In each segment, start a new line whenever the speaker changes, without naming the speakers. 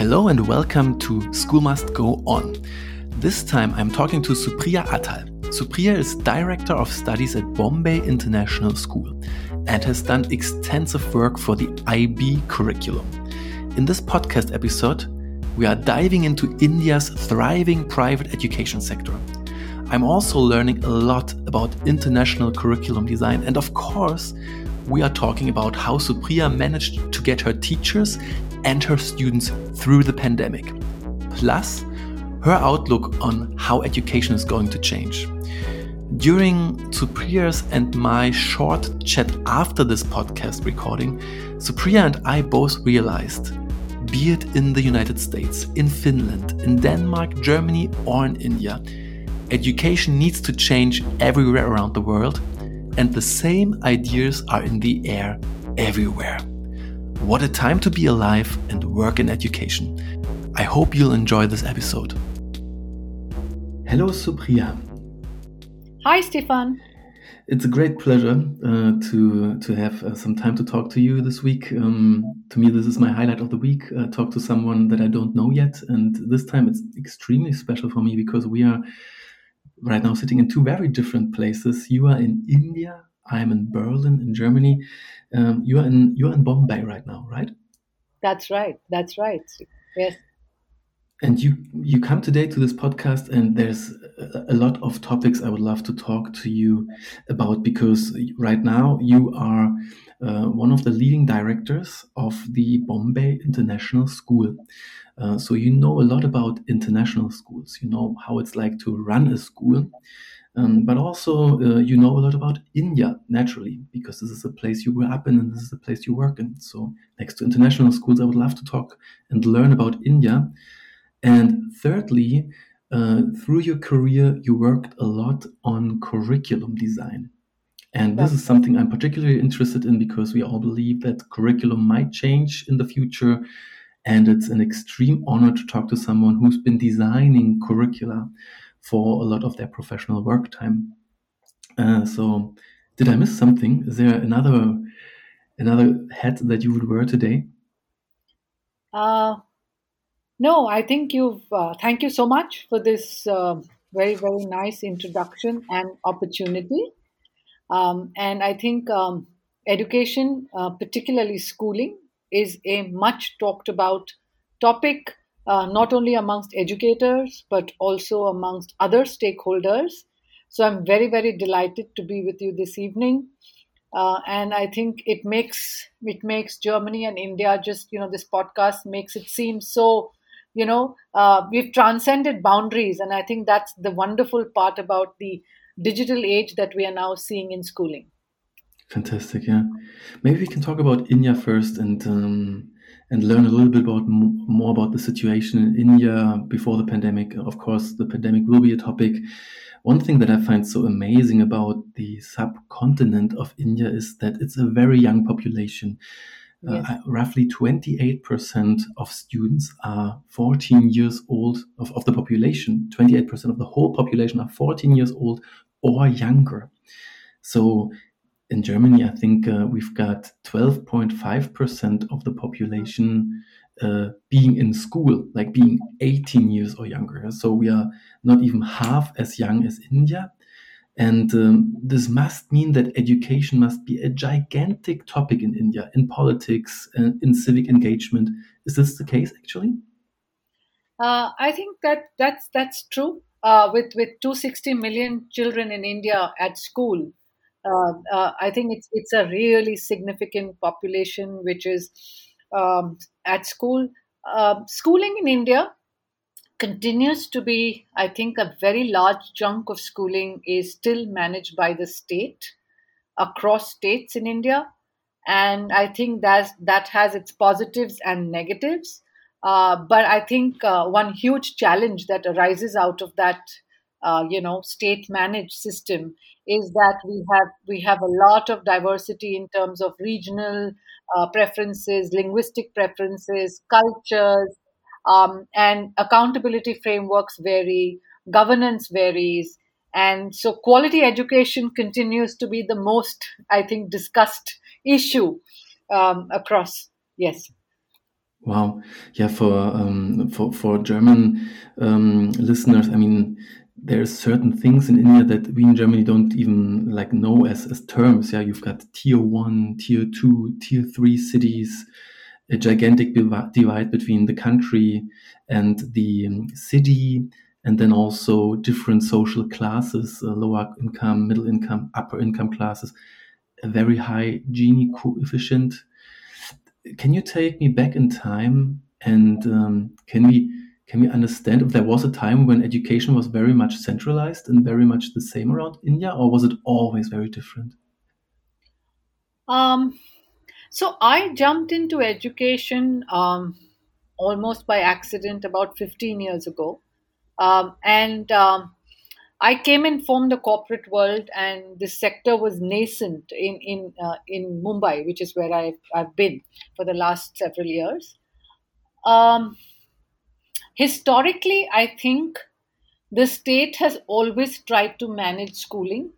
Hello and welcome to School Must Go On. This time I'm talking to Supriya Atal. Supriya is Director of Studies at Bombay International School and has done extensive work for the IB curriculum. In this podcast episode, we are diving into India's thriving private education sector. I'm also learning a lot about international curriculum design, and of course, we are talking about how Supriya managed to get her teachers and her students through the pandemic. Plus, her outlook on how education is going to change. During Supriya's and my short chat after this podcast recording, Supriya and I both realized be it in the United States, in Finland, in Denmark, Germany, or in India, education needs to change everywhere around the world, and the same ideas are in the air everywhere. What a time to be alive and work in education. I hope you'll enjoy this episode. Hello, Supriya.
Hi, Stefan.
It's a great pleasure uh, to to have uh, some time to talk to you this week. Um, to me, this is my highlight of the week. Uh, talk to someone that I don't know yet, and this time it's extremely special for me because we are right now sitting in two very different places. You are in India. I'm in Berlin, in Germany, um, you are in you are in Bombay right now, right?
That's right. That's right. Yes.
And you you come today to this podcast, and there's a, a lot of topics I would love to talk to you about because right now you are uh, one of the leading directors of the Bombay International School. Uh, so you know a lot about international schools. You know how it's like to run a school. Um, but also, uh, you know a lot about India naturally, because this is a place you grew up in and this is a place you work in. So, next to international schools, I would love to talk and learn about India. And thirdly, uh, through your career, you worked a lot on curriculum design. And this is something I'm particularly interested in because we all believe that curriculum might change in the future. And it's an extreme honor to talk to someone who's been designing curricula for a lot of their professional work time. Uh, so, did I miss something? Is there another another hat that you would wear today?
Uh, no, I think you've. Uh, thank you so much for this uh, very very nice introduction and opportunity. Um, and I think um, education, uh, particularly schooling, is a much talked about topic uh, not only amongst educators, but also amongst other stakeholders. So I'm very, very delighted to be with you this evening. Uh, and I think it makes it makes Germany and India just you know this podcast makes it seem so you know uh, we've transcended boundaries, and I think that's the wonderful part about the digital age that we are now seeing in schooling.
Fantastic, yeah. Maybe we can talk about India first, and um, and learn a little bit about more about the situation in India before the pandemic. Of course, the pandemic will be a topic. One thing that I find so amazing about the subcontinent of India is that it's a very young population. Uh, yes. Uh, roughly 28% of students are 14 years old of, of the population. 28% of the whole population are 14 years old or younger. So in Germany, I think uh, we've got 12.5% of the population uh, being in school, like being 18 years or younger. So we are not even half as young as India. And um, this must mean that education must be a gigantic topic in India, in politics and in civic engagement. Is this the case, actually?
Uh, I think that that's that's true. Uh, with with 260 million children in India at school, uh, uh, I think it's it's a really significant population which is um, at school. Uh, schooling in India continues to be, I think, a very large chunk of schooling is still managed by the state across states in India, and I think that that has its positives and negatives. Uh, but I think uh, one huge challenge that arises out of that, uh, you know, state managed system is that we have we have a lot of diversity in terms of regional uh, preferences, linguistic preferences, cultures, um, and accountability frameworks vary, governance varies, and so quality education continues to be the most, I think, discussed issue um, across. Yes.
Wow, yeah. For um, for for German um, listeners, I mean, there's certain things in India that we in Germany don't even like know as as terms. Yeah, you've got tier one, tier two, tier three cities, a gigantic divide between the country and the um, city, and then also different social classes, uh, lower income, middle income, upper income classes, a very high Gini coefficient can you take me back in time and um, can we can we understand if there was a time when education was very much centralized and very much the same around India, or was it always very different?
Um, so I jumped into education um, almost by accident about 15 years ago. Um, and um, I came and formed the corporate world, and this sector was nascent in in uh, in Mumbai, which is where I've I've been for the last several years. Um, historically, I think the state has always tried to manage schooling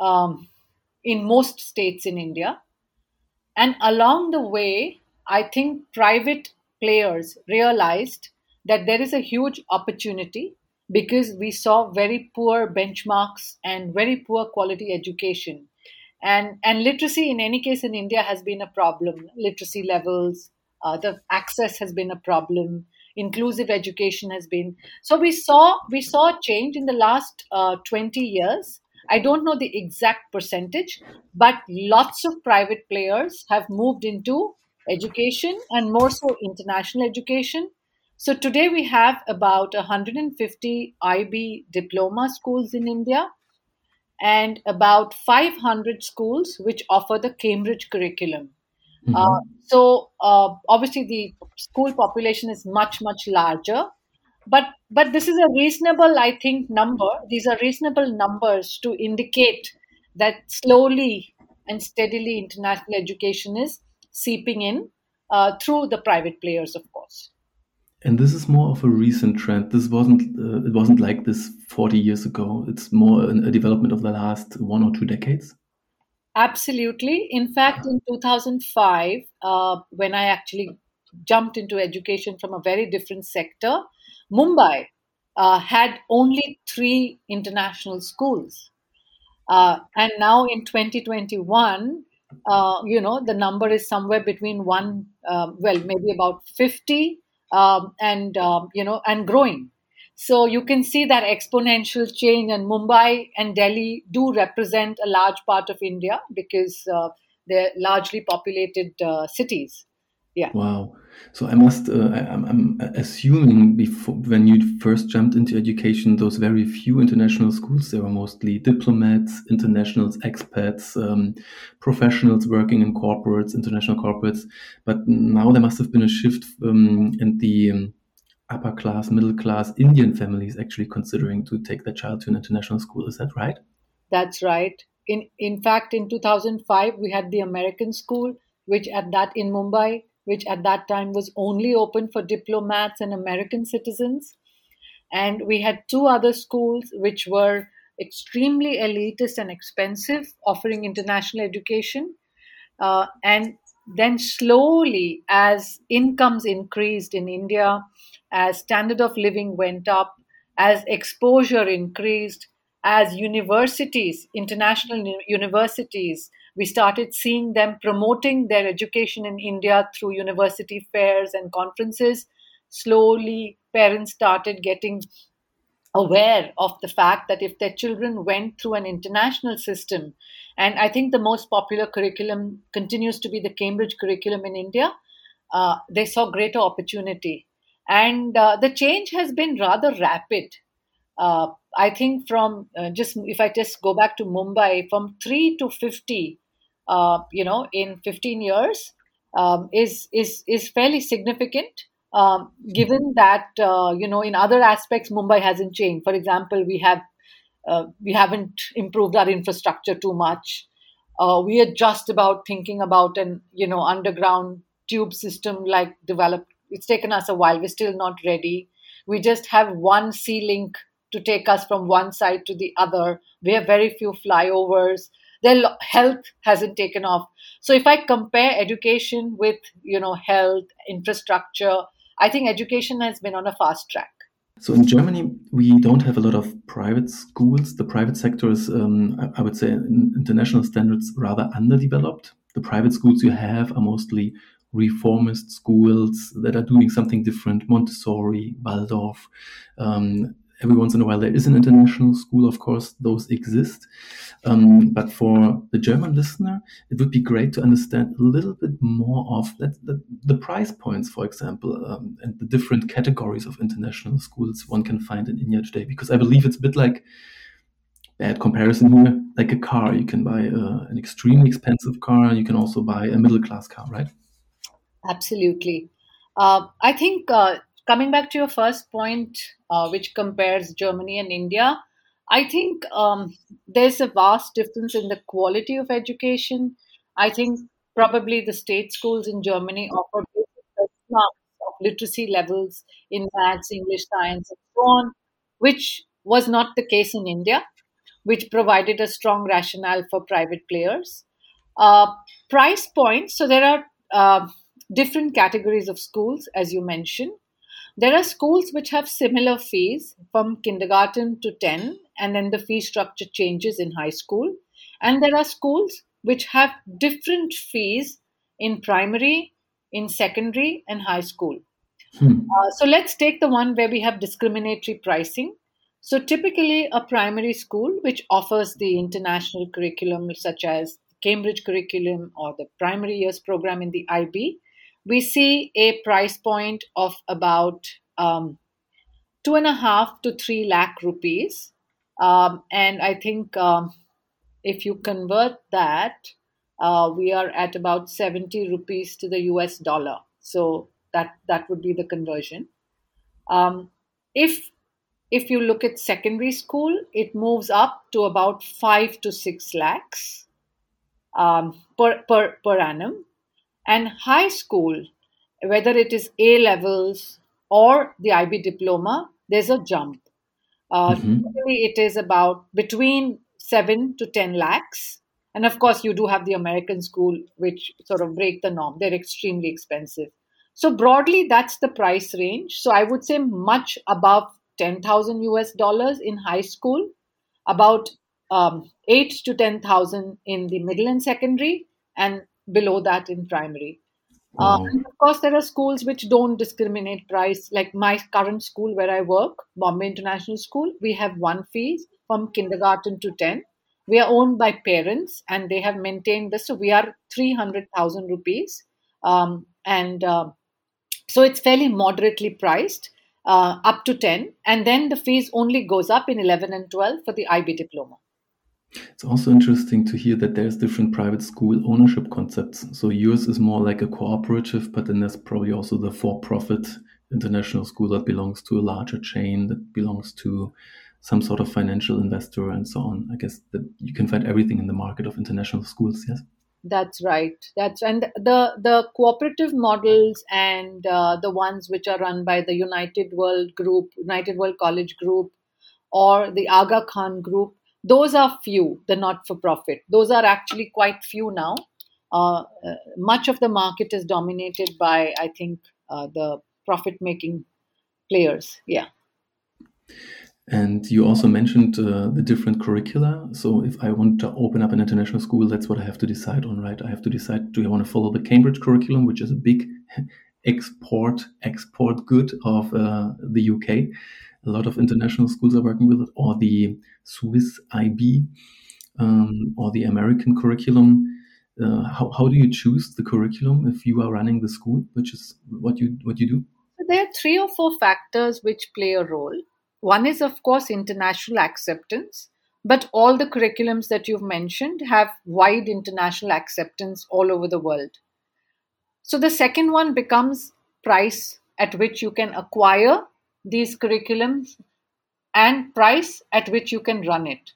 um, in most states in India, and along the way, I think private players realized that there is a huge opportunity because we saw very poor benchmarks and very poor quality education. And, and literacy, in any case, in India has been a problem. Literacy levels, uh, the access has been a problem. Inclusive education has been. So we saw we saw a change in the last uh, 20 years. I don't know the exact percentage, but lots of private players have moved into education and more so international education so today we have about 150 IB diploma schools in India and about 500 schools which offer the Cambridge curriculum. Mm-hmm. Uh, so uh, obviously the school population is much much larger, but but this is a reasonable I think number. These are reasonable numbers to indicate that slowly and steadily international education is seeping in uh, through the private players, of course.
And this is more of a recent trend. This wasn't uh, it wasn't like this 40 years ago. It's more a development of the last one or two decades.
Absolutely. In fact, in 2005, uh, when I actually jumped into education from a very different sector, Mumbai uh, had only three international schools. Uh, and now in 2021, uh, you know, the number is somewhere between one, uh, well, maybe about 50 um, and um, you know and growing. So you can see that exponential change, and Mumbai and Delhi do represent a large part of India because uh, they're largely populated uh, cities. Yeah.
Wow. So I must, uh, I, am assuming before when you first jumped into education, those very few international schools, they were mostly diplomats, internationals, expats, um, professionals working in corporates, international corporates. But now there must have been a shift, um, and the um, upper class, middle class Indian families actually considering to take their child to an international school. Is that right?
That's right. In in fact, in 2005, we had the American school, which at that in Mumbai which at that time was only open for diplomats and American citizens. And we had two other schools which were extremely elitist and expensive, offering international education. Uh, and then slowly, as incomes increased in India, as standard of living went up, as exposure increased, as universities, international universities, we started seeing them promoting their education in India through university fairs and conferences. Slowly, parents started getting aware of the fact that if their children went through an international system, and I think the most popular curriculum continues to be the Cambridge curriculum in India, uh, they saw greater opportunity. And uh, the change has been rather rapid. Uh, I think from uh, just if I just go back to Mumbai, from 3 to 50 uh, you know, in 15 years um, is is is fairly significant. Um, given that uh, you know in other aspects Mumbai hasn't changed. For example, we have uh, we haven't improved our infrastructure too much. We are just about thinking about an you know underground tube system like developed. It's taken us a while. We're still not ready. We just have one sea link to take us from one side to the other. We have very few flyovers. Their health hasn't taken off. So if I compare education with you know health infrastructure, I think education has been on a fast track.
So in Germany, we don't have a lot of private schools. The private sector is, um, I would say, in international standards, rather underdeveloped. The private schools you have are mostly reformist schools that are doing something different, Montessori, Waldorf. Um, every once in a while, there is an international school, of course, those exist. Um, but for the German listener, it would be great to understand a little bit more of that, the, the price points, for example, um, and the different categories of international schools one can find in India today. Because I believe it's a bit like bad comparison here, like a car. You can buy uh, an extremely expensive car. You can also buy a middle class car, right?
Absolutely. Uh, I think uh, coming back to your first point, uh, which compares Germany and India, I think um, there's a vast difference in the quality of education. I think probably the state schools in Germany offer marks of literacy levels in maths, English, science, and so on, which was not the case in India, which provided a strong rationale for private players. Uh, price points. So there are uh, different categories of schools, as you mentioned. There are schools which have similar fees from kindergarten to 10, and then the fee structure changes in high school. And there are schools which have different fees in primary, in secondary, and high school. Hmm. Uh, so let's take the one where we have discriminatory pricing. So typically, a primary school which offers the international curriculum, such as Cambridge curriculum or the primary years program in the IB, we see a price point of about um, two and a half to three lakh rupees. Um, and I think um, if you convert that, uh, we are at about 70 rupees to the US dollar. So that, that would be the conversion. Um, if if you look at secondary school, it moves up to about five to six lakhs um, per, per, per annum. And high school, whether it is A levels or the IB diploma, there's a jump. Uh, mm-hmm. it is about between seven to 10 lakhs. And of course, you do have the American school, which sort of break the norm. They're extremely expensive. So, broadly, that's the price range. So, I would say much above 10,000 US dollars in high school, about um, 8 to 10,000 in the middle and secondary, and below that in primary. Uh, of course, there are schools which don't discriminate price. Like my current school where I work, Bombay International School, we have one fees from kindergarten to 10. We are owned by parents and they have maintained this. So we are 300,000 rupees. Um, and uh, so it's fairly moderately priced uh, up to 10. And then the fees only goes up in 11 and 12 for the IB diploma.
It's also interesting to hear that there's different private school ownership concepts. So yours is more like a cooperative, but then there's probably also the for-profit international school that belongs to a larger chain that belongs to some sort of financial investor and so on. I guess that you can find everything in the market of international schools. Yes.
That's right. That's and the the cooperative models and uh, the ones which are run by the United World Group, United World College Group, or the Aga Khan Group those are few, the not for profit. Those are actually quite few now. Uh, uh, much of the market is dominated by, I think, uh, the profit making players. Yeah.
And you also mentioned uh, the different curricula. So if I want to open up an international school, that's what I have to decide on, right? I have to decide: do I want to follow the Cambridge curriculum, which is a big export export good of uh, the UK? A lot of international schools are working with it, or the Swiss IB um, or the American curriculum. Uh, how, how do you choose the curriculum if you are running the school, which is what you what you do?
There are three or four factors which play a role. One is, of course, international acceptance, but all the curriculums that you've mentioned have wide international acceptance all over the world. So the second one becomes price at which you can acquire these curriculums and price at which you can run it.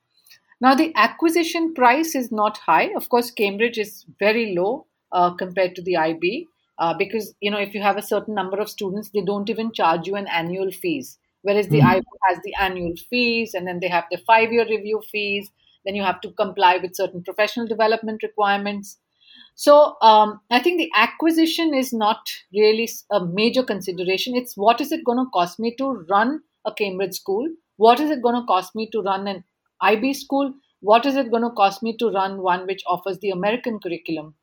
Now, the acquisition price is not high. Of course, Cambridge is very low uh, compared to the IB uh, because you know if you have a certain number of students, they don't even charge you an annual fees. Whereas the mm-hmm. IB has the annual fees, and then they have the five-year review fees. then you have to comply with certain professional development requirements. So um, I think the acquisition is not really a major consideration. It's what is it going to cost me to run a Cambridge school? What is it going to cost me to run an IB school? What is it going to cost me to run one which offers the American curriculum?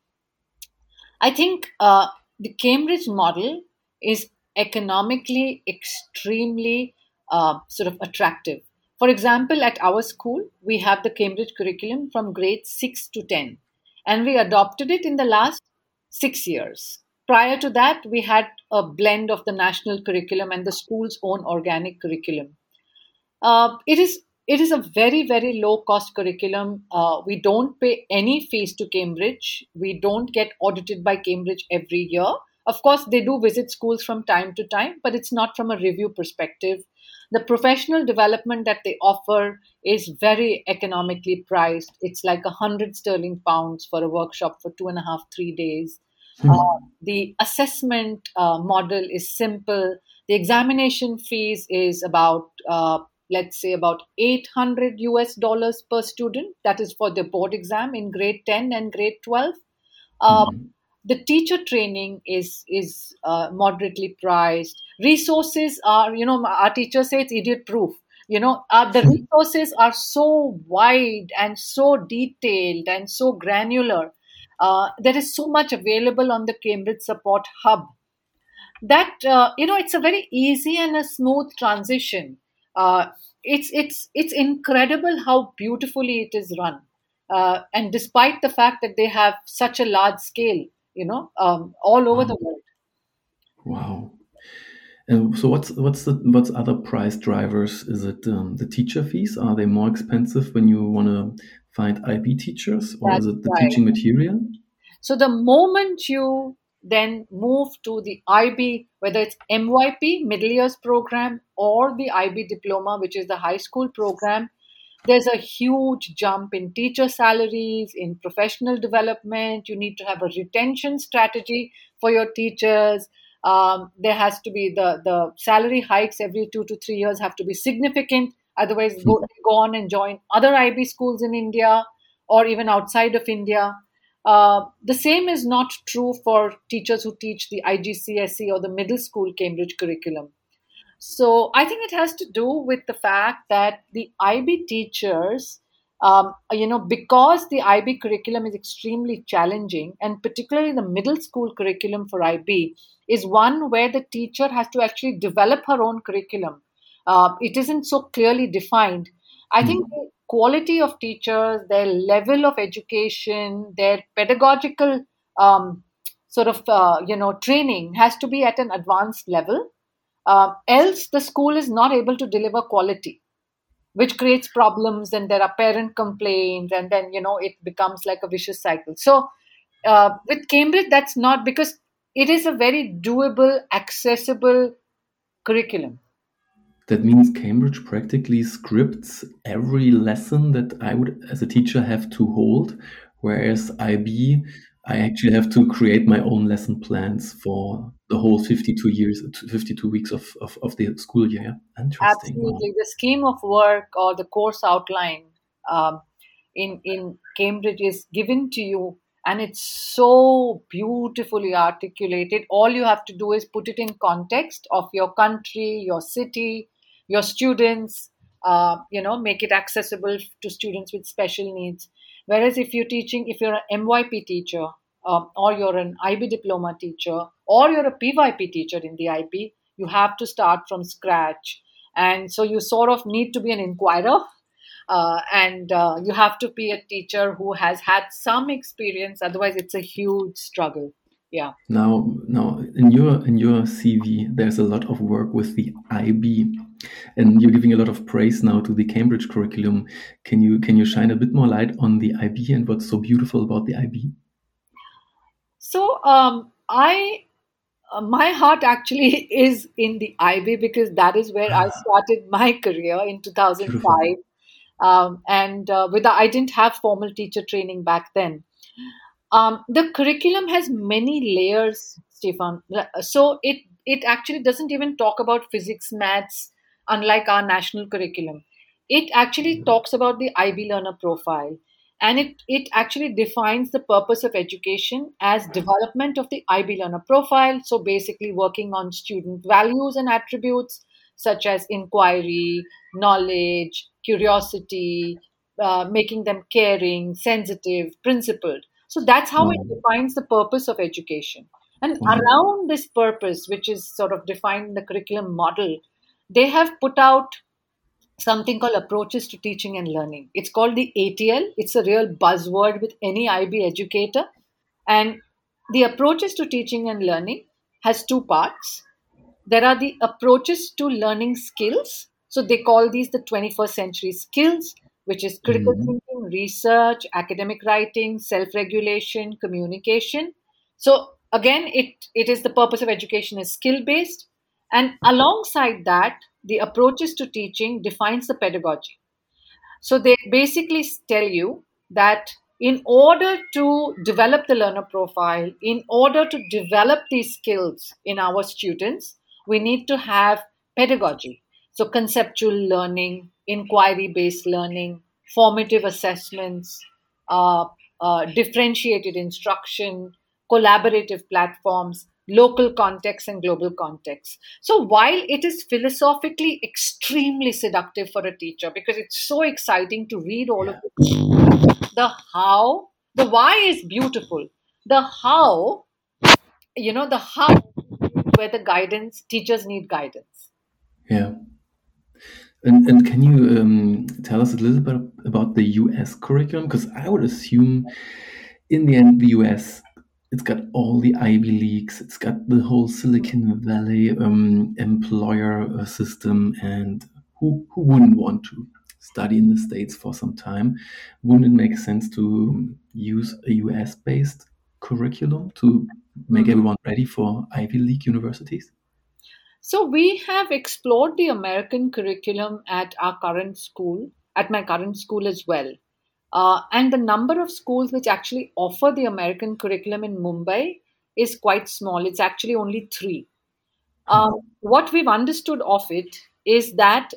I think uh, the Cambridge model is economically extremely uh, sort of attractive. For example, at our school, we have the Cambridge curriculum from grade 6 to 10, and we adopted it in the last six years. Prior to that, we had a blend of the national curriculum and the school's own organic curriculum. Uh, it is it is a very very low cost curriculum. Uh, we don't pay any fees to Cambridge. We don't get audited by Cambridge every year. Of course, they do visit schools from time to time, but it's not from a review perspective. The professional development that they offer is very economically priced. It's like a hundred sterling pounds for a workshop for two and a half, three days. Hmm. Uh, the assessment uh, model is simple. The examination fees is about, uh, let's say, about 800 US dollars per student. That is for the board exam in grade 10 and grade 12. Um, hmm the teacher training is is uh, moderately priced resources are you know our teachers say it's idiot proof. You know uh, the resources are so wide and so detailed and so granular. Uh, there is so much available on the cambridge support hub that uh, you know it's a very easy and a smooth transition. Uh, it's it's it's incredible how beautifully it is run. Uh, and despite the fact that they have such a large scale you know, um, all over the world.
Wow. And so what's what's the what's other price drivers? Is it um, the teacher fees? Are they more expensive when you want to find IB teachers, or That's is it the right. teaching material?
So the moment you then move to the IB, whether it's MYP, middle years program, or the IB diploma, which is the high school program, there's a huge jump in teacher salaries, in professional development. You need to have a retention strategy for your teachers. Um, there has to be the, the salary hikes every two to three years have to be significant. Otherwise, go, go on and join other IB schools in India or even outside of India. Uh, the same is not true for teachers who teach the IGCSE or the middle school Cambridge curriculum. So I think it has to do with the fact that the IB teachers, um, you know, because the IB curriculum is extremely challenging, and particularly the middle school curriculum for IB is one where the teacher has to actually develop her own curriculum. Uh, it isn't so clearly defined. I think hmm. the quality of teachers, their level of education, their pedagogical um, sort of uh, you know training has to be at an advanced level uh, else, the school is not able to deliver quality, which creates problems, and there are parent complaints, and then you know it becomes like a vicious cycle. So, uh, with Cambridge, that's not because it is a very doable, accessible curriculum.
That means Cambridge practically scripts every lesson that I would, as a teacher, have to hold, whereas IB I actually have to create my own lesson plans for the whole 52 years, 52 weeks of, of, of the school year.
Interesting. Absolutely. Wow. The scheme of work or the course outline um, in, in Cambridge is given to you and it's so beautifully articulated. All you have to do is put it in context of your country, your city, your students, uh, you know, make it accessible to students with special needs Whereas if you're teaching, if you're an MYP teacher, um, or you're an IB diploma teacher, or you're a PYP teacher in the IB, you have to start from scratch. And so you sort of need to be an inquirer. Uh, and uh, you have to be a teacher who has had some experience. Otherwise, it's a huge struggle. Yeah.
Now now in your in your cv there's a lot of work with the ib and you're giving a lot of praise now to the cambridge curriculum. Can you can you shine a bit more light on the ib and what's so beautiful about the ib
so um, i uh, my heart actually is in the ib because that is where i ah. started my career in 2005 um, and uh, with the, i didn't have formal teacher training back then um, the curriculum has many layers, Stefan. So it it actually doesn't even talk about physics, maths, unlike our national curriculum. it actually talks about the IB learner profile and it, it actually defines the purpose of education as development of the IB learner profile. So basically, working on student values and attributes such as inquiry, knowledge, curiosity, uh, making them caring, sensitive, principled. So that's how it defines the purpose of education. And mm-hmm. around this purpose, which is sort of defined in the curriculum model, they have put out something called approaches to teaching and learning. It's called the ATL. It's a real buzzword with any IB educator. And the approaches to teaching and learning has two parts. There are the approaches to learning skills. So they call these the 21st century skills, which is critical mm-hmm. thinking, research, academic writing, self regulation, communication. So again, it, it is the purpose of education is skill based. And alongside that, the approaches to teaching defines the pedagogy. So they basically tell you that in order to develop the learner profile, in order to develop these skills in our students, we need to have pedagogy. So conceptual learning, inquiry based learning, formative assessments, uh, uh, differentiated instruction, collaborative platforms, local context and global context. So while it is philosophically extremely seductive for a teacher because it's so exciting to read all of it, the how, the why is beautiful. The how, you know, the how where the guidance teachers need guidance.
Yeah. And, and can you um, tell us a little bit about the US curriculum? Because I would assume in the end, the US it's got all the Ivy Leagues, it's got the whole Silicon Valley um, employer uh, system, and who who wouldn't want to study in the states for some time? Wouldn't it make sense to use a US based curriculum to make mm-hmm. everyone ready for Ivy League universities?
So we have explored the American curriculum at our current school, at my current school as well. Uh, and the number of schools which actually offer the American curriculum in Mumbai is quite small. It's actually only three. Um, what we've understood of it is that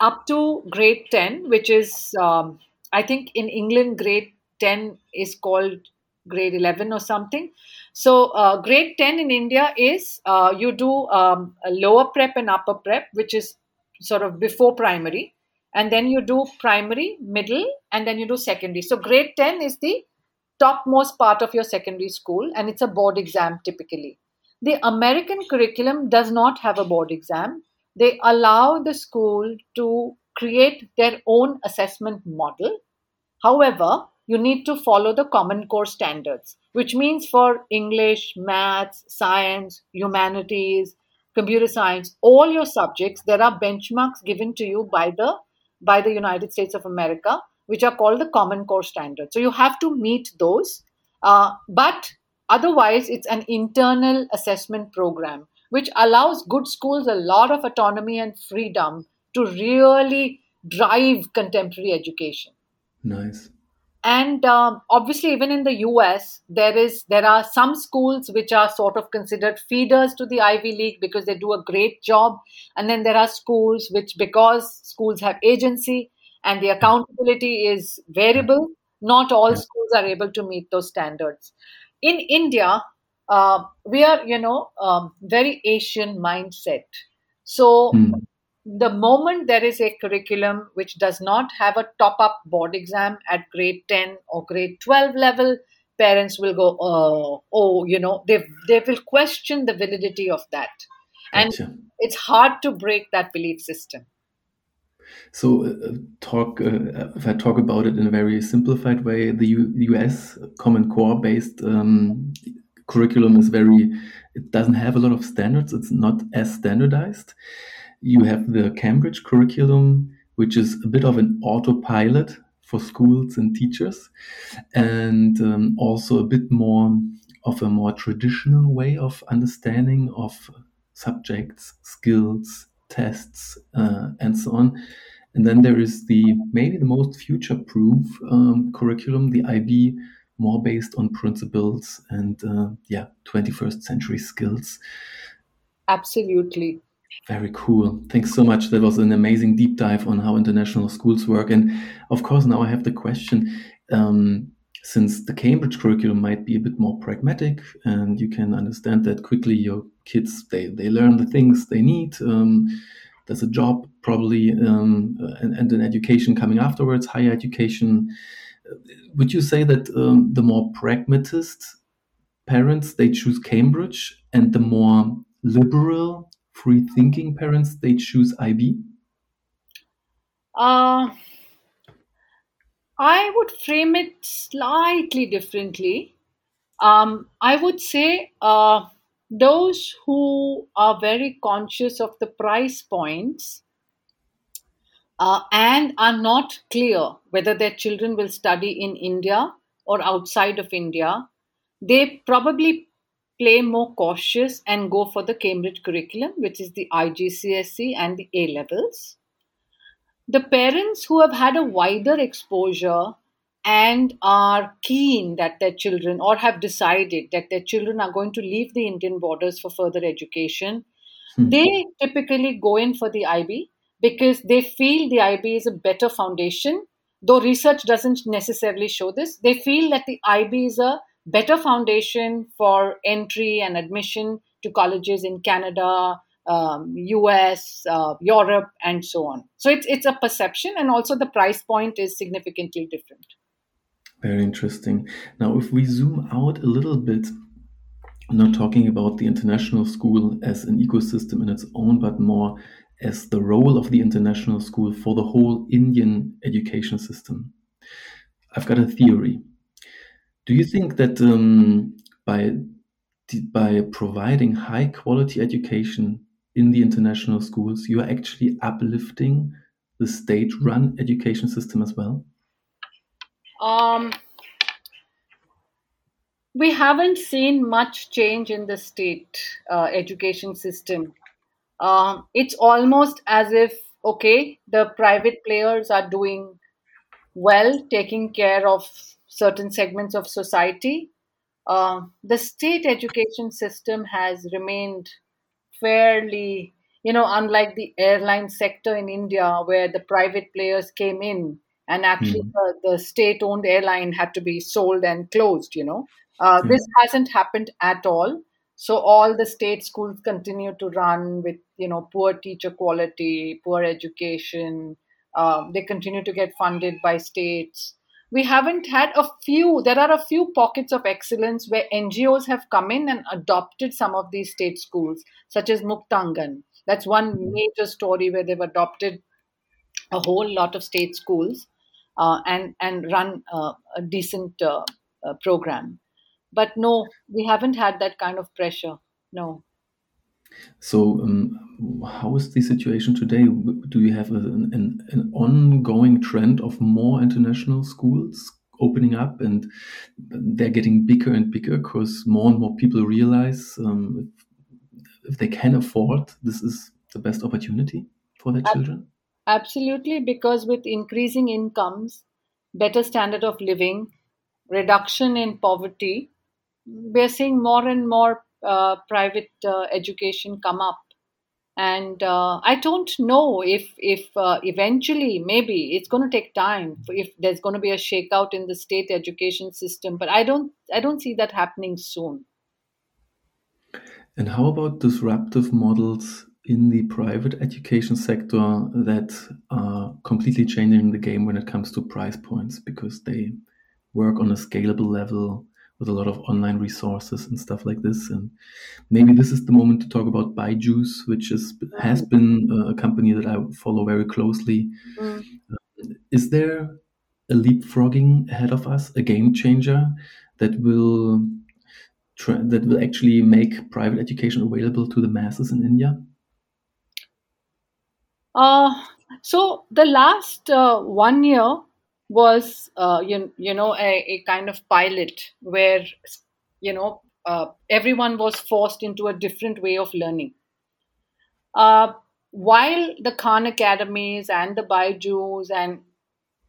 up to grade 10, which is, um, I think in England, grade 10 is called grade 11 or something. So, uh, grade 10 in India is uh, you do um, a lower prep and upper prep, which is sort of before primary and then you do primary, middle, and then you do secondary. So grade 10 is the topmost part of your secondary school, and it's a board exam typically. The American curriculum does not have a board exam. They allow the school to create their own assessment model. However, you need to follow the Common Core standards, which means for English, maths, science, humanities, computer science, all your subjects, there are benchmarks given to you by the by the United States of America, which are called the Common Core standards. So you have to meet those. Uh, but otherwise, it's an internal assessment program, which allows good schools a lot of autonomy and freedom to really drive contemporary education.
Nice
and um, obviously even in the us there is there are some schools which are sort of considered feeders to the ivy league because they do a great job. And then there are schools which because schools have agency and the accountability is variable not all schools are able to meet those standards. In india uh, we are you know um, very asian mindset. So mm the moment there is a curriculum which does not have a top up board exam at grade 10 or grade 12 level parents will go oh oh you know they they will question the validity of that. And gotcha. it's hard to break that belief system.
So uh, talk uh, if i talk about it in a very simplified way the U us common core based um, curriculum is very it doesn't have a lot of standards. It's not as standardized you have the Cambridge curriculum, which is a bit of an autopilot for schools and teachers, and um, also a bit more of a more traditional way of understanding of subjects, skills, tests, uh, and so on. And then there is the maybe the most future-proof um, curriculum, the IB, more based on principles and uh, yeah, 21st century skills.
Absolutely.
Very cool. Thanks so much. That was an amazing deep dive on how international schools work. And of course, now I have the question um, since the Cambridge curriculum might be a bit more pragmatic and you can understand that quickly your kids they, they learn the things they need um, there's a job probably um, and, and, an education coming afterwards higher education would you say that um, the more pragmatist parents they choose cambridge and the more liberal free thinking parents they choose ib
uh, I would frame it slightly differently. Um, I would say uh, those who are very conscious of the price points uh, and are not clear whether their children will study in India or outside of India, they probably play more cautious and go for the Cambridge curriculum, which is the IGCSE and the A levels the parents who have had a wider exposure and are keen that their children or have decided that their children are going to leave the Indian borders for further education, hmm. they typically go in for the IB because they feel the IB is a better foundation. Though research doesn't necessarily show this, they feel that the IB is a better foundation for entry and admission to colleges in Canada, um, US, uh, Europe, and so on. So it's it's a perception, and also the price point is significantly different.
Very interesting. Now, if we zoom out a little bit, not talking about the international school as an ecosystem in its own, but more as the role of the international school for the whole Indian education system. I've got a theory. Do you think that um, by by providing high quality education in the international schools, you are actually uplifting the state run education system as well?
Um, we haven't seen much change in the state uh, education system. Um, it's almost as if, okay, the private players are doing well, taking care of certain segments of society. Uh, the state education system has remained fairly, you know, unlike the airline sector in India where the private players came in and actually mm. the, the state owned airline had to be sold and closed, you know. Uh, mm. This hasn't happened at all. So all the state schools continue to run with, you know, poor teacher quality, poor education. Uh, they continue to get funded by states we haven't had a few there are a few pockets of excellence where ngos have come in and adopted some of these state schools such as muktangan. That's one major story where they've adopted a whole lot of state schools uh, and and run uh, a decent uh, uh program. But no we haven't had that kind of pressure no
so, um, how is the situation today? Do you have a, an, an ongoing trend of more international schools opening up and they're getting bigger and bigger because more and more people realize um, if, if, they can afford, this is the best opportunity for their children?
Absolutely, because with increasing incomes, better standard of living, reduction in poverty, we're seeing more and more private uh, education come up. And uh, i don't know if if uh, eventually maybe it's going to take time if there's going to be a shakeout in the state education system but i don't i don't see that happening soon.
And how about disruptive models in the private education sector that are completely changing the game when it comes to price points? Because they work on a scalable level with a lot of online resources and stuff like this. And maybe this is the moment to talk about Byju's, which is has mm. been a company that I follow very closely. Mm. Is there a leapfrogging ahead of us, a game changer that will that will actually make private education available to the masses in India?
Uh, so the last uh, one year, was uh, you, you know a, a, kind of pilot where you know uh, everyone was forced into a different way of learning uh, while the khan academies and the byju's and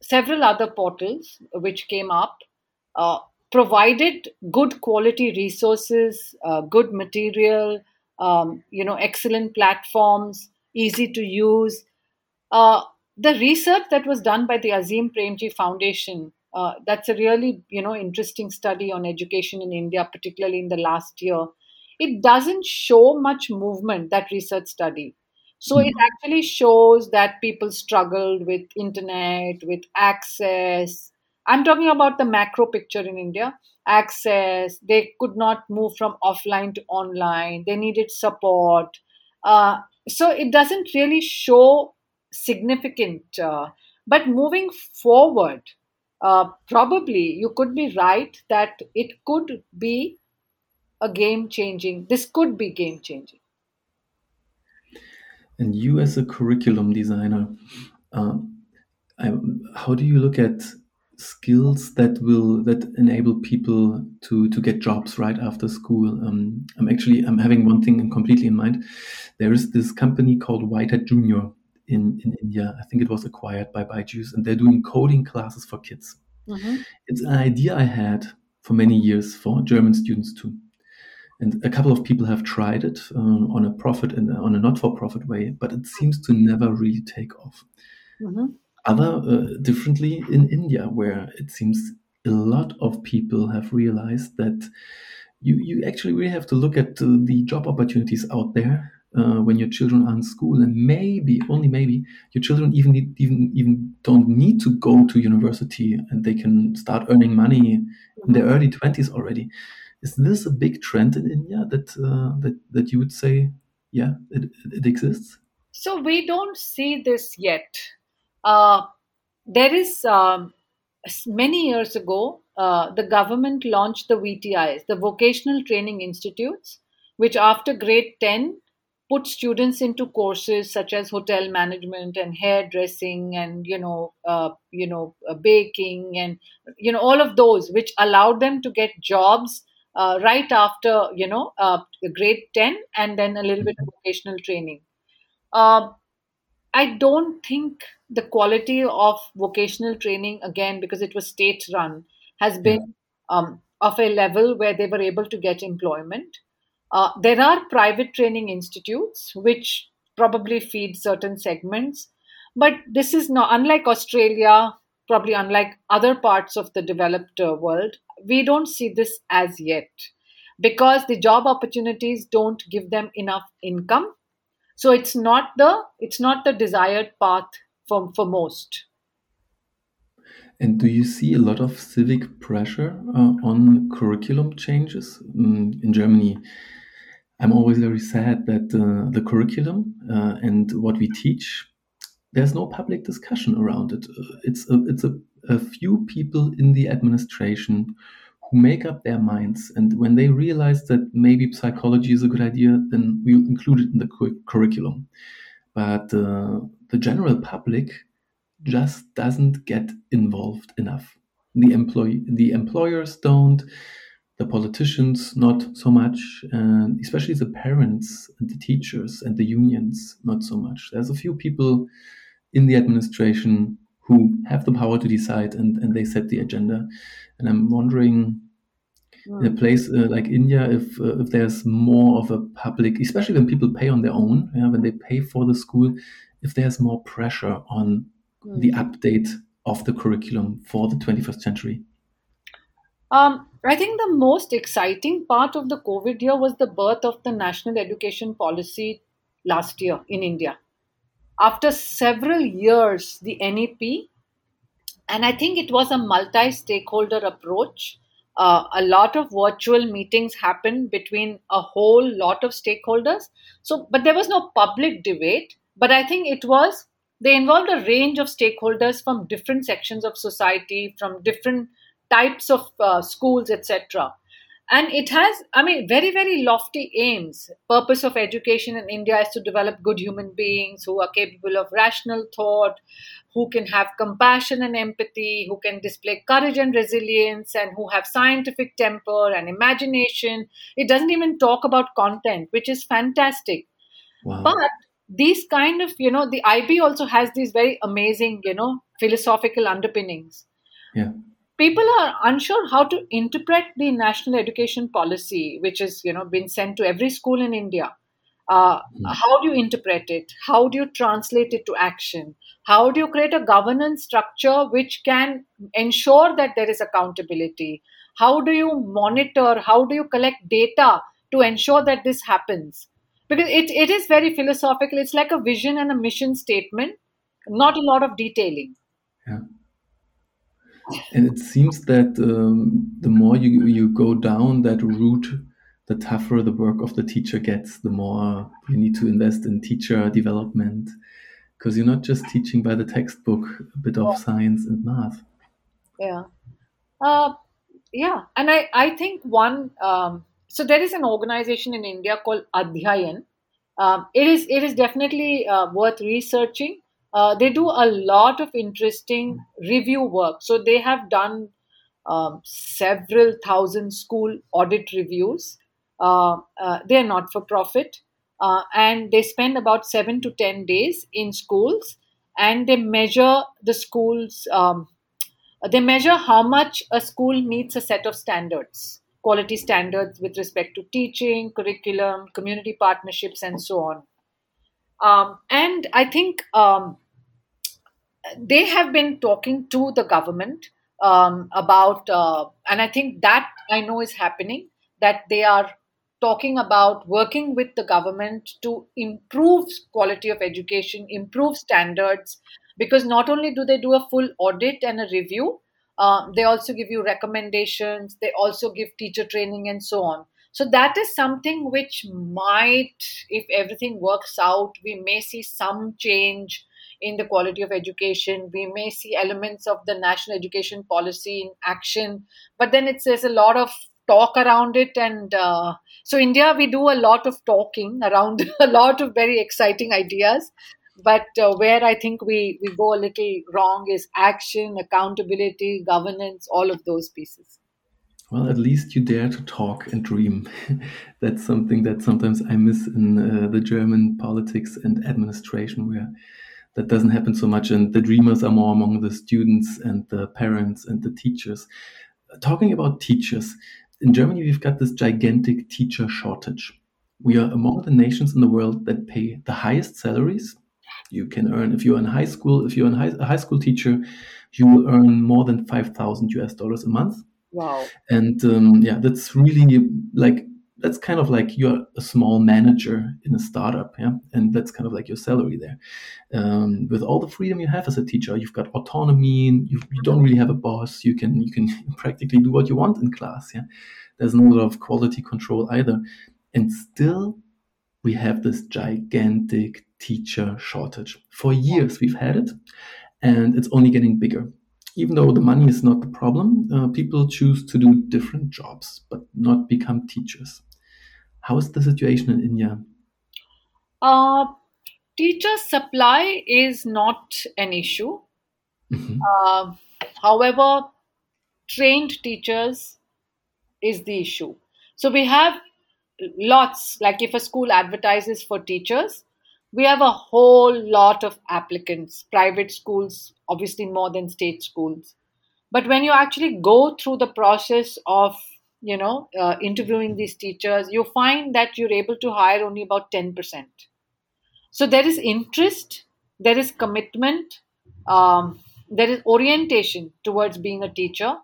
several other portals which came up uh, provided good quality resources uh, good material um, you know, excellent platforms, easy to use. The research that was done by the Azim Premji Foundation, uh, that's a really, you know, interesting study on education in India, particularly in the last year. It doesn't show much movement, that research study. So it actually shows that people struggled with internet, with access. I'm talking about the macro picture in India access. They could not move from offline to online. They needed support. Uh, so it doesn't really show significant. Uh, but moving forward, uh, probably you could be right that it could be a game changing. This could be game changing.
And you, as a curriculum designer, uh, how do you look at skills that will that enable people to to get jobs right after school? Um, I'm actually I'm having one thing completely in mind. There is this company called WhiteHat Junior in in India. I think it was acquired by Byju's, and they're doing coding classes for kids. Mm-hmm. It's an idea I had for many years for German students too and a couple of people have tried it um, on a profit and on a not-for-profit way, but it seems to never really take off. Mm-hmm. Other uh, differently in India, where it seems a lot of people have realized that you you actually really have to look at uh, the job opportunities out there uh, when your children are in school, and maybe only maybe your children even even even don't need to go to university, and they can start earning money in their early twenties already. Is this a big trend in India that uh, that that you would say, yeah, it, it exists?
So we don't see this yet. Uh, there is um, many years ago, uh, the government launched the VTIs, the Vocational Training Institutes, which after grade 10 put students into courses such as hotel management and hairdressing and you know uh, you know uh, baking and you know all of those which allowed them to get jobs uh, right after you know uh, grade 10 and then a little bit of vocational training. Uh, i don't think the quality of vocational training again because it was state run has been um, of a level where they were able to get employment uh, there are private training institutes which probably feed certain segments but this is not unlike australia probably unlike other parts of the developed uh, world we don't see this as yet because the job opportunities don't give them enough income. So it's not the it's not the desired path for, for most
and do you see a lot of civic pressure uh, on curriculum changes mm, in germany i'm always very sad that uh, the curriculum uh, and what we teach there's no public discussion around it. It's a, it's a, a few people in the administration who make up their minds, and when they realize that maybe psychology is a good idea, then we'll include it in the cu- curriculum. But uh, the general public just doesn't get involved enough. The employee, the employers don't, the politicians not so much, and especially the parents and the teachers and the unions not so much. There's a few people in the administration who have the power to decide and, and they set the agenda. And I'm wondering, in a hmm. place uh, like India, if uh, if there's more of a public, especially when people pay on their own, yeah, when they pay for the school, if there's more pressure on mm. the update of the curriculum for the 21st century.
Um, I think the most exciting part of the COVID year was the birth of the national education policy last year in India after several years, the NEP, and I think it was a multi stakeholder approach. Uh, a lot of virtual meetings happened between a whole lot of stakeholders. So, but there was no public debate. But I think it was, they involved a range of stakeholders from different sections of society, from different types of uh, schools, etc and it has i mean very very lofty aims. Purpose of education in india is to develop good human beings who are capable of rational thought who can have compassion and empathy who can display courage and resilience and who have scientific temper and imagination. It doesn't even talk about content which is fantastic. Wow. but these kind of you know the ib also has these very amazing you know philosophical underpinnings.
Yeah.
People are unsure how to interpret the national education policy which is you know been sent to every school in india. Uh, mm. how do you interpret it? How do you translate it to action? How do you create a governance structure which can ensure that there is accountability? How do you monitor? How do you collect data to ensure that this happens because it, it is very philosophical. It's like a vision and a mission statement not a lot of detailing.
Yeah. And it seems that um, the more you, you go down that route the tougher the work of the teacher gets the more you need to invest in teacher development. Because you're not just teaching by the textbook a bit of yeah. science and math.
Yeah. Uh, yeah. And i i think one um, so there is an organization in india called adhyayan. Um, it is it is definitely uh, worth researching. Uh, they do a lot of interesting review work. So they have done um, several thousand school audit reviews. Uh, uh, they are not for profit. Uh, and they spend about seven to ten days in schools. And they measure the schools um, they measure how much a school meets a set of standards quality standards with respect to teaching curriculum community partnerships and so on. Um, and i think um, they have been talking to the government um, about uh, and i think that i know is happening that they are talking about working with the government to improve quality of education, improve standards, because not only do they do a full audit and a review, uh, they also give you recommendations, they also give teacher training and so on. So that is something which might, if everything works out, we may see some change in the quality of education. We may see elements of the national education policy in action, but then it's there's a lot of talk around it and uh, so india we do a lot of talking around a lot of very exciting ideas but uh, where i think we we go a little wrong is action accountability governance all of those pieces
well at least you dare to talk and dream that's something that sometimes i miss in uh, the german politics and administration where that doesn't happen so much and the dreamers are more among the students and the parents and the teachers talking about teachers in Germany, we've got this gigantic teacher shortage. We are among the nations in the world that pay the highest salaries. You can earn, if you're in high school, if you're high, a high school teacher, you will earn more than 5,000 US dollars a month.
Wow.
And um, yeah, that's really like that's kind of like you're a small manager in a startup, yeah, and that's kind of like your salary there. Um, with all the freedom you have as a teacher, you've got autonomy. You, you don't really have a boss. You can you can practically do what you want in class. Yeah, there's no lot of quality control either, and still we have this gigantic teacher shortage. For years we've had it, and it's only getting bigger even though the money is not the problem, uh, people choose to do different jobs but not become teachers. How is the situation in India?
Uh, teacher supply is not an issue. Mm-hmm. Uh, however, trained teachers is the issue. So we have lots, like if a school advertises for teachers, we have a whole lot of applicants, private schools, obviously more than state schools. But when you actually go through the process of you know, uh, interviewing these teachers, you find that you're able to hire only about 10%. So there is interest, there is commitment, um, there is orientation towards being a teacher,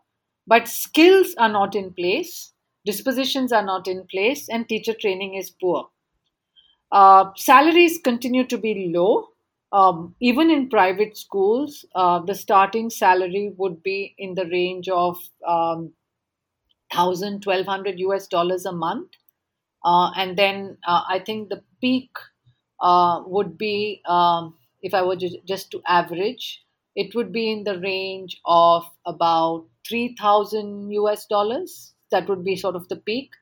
but skills are not in place, dispositions are not in place, and teacher training is poor. Uh, salaries continue to be low. Um, even in private schools, uh, the starting salary would be in the range of um, 1000 1200 us dollars a month uh, and then uh, i think the peak uh, would be um, if i were just to average it would be in the range of about 3000 us dollars that would be sort of the peak.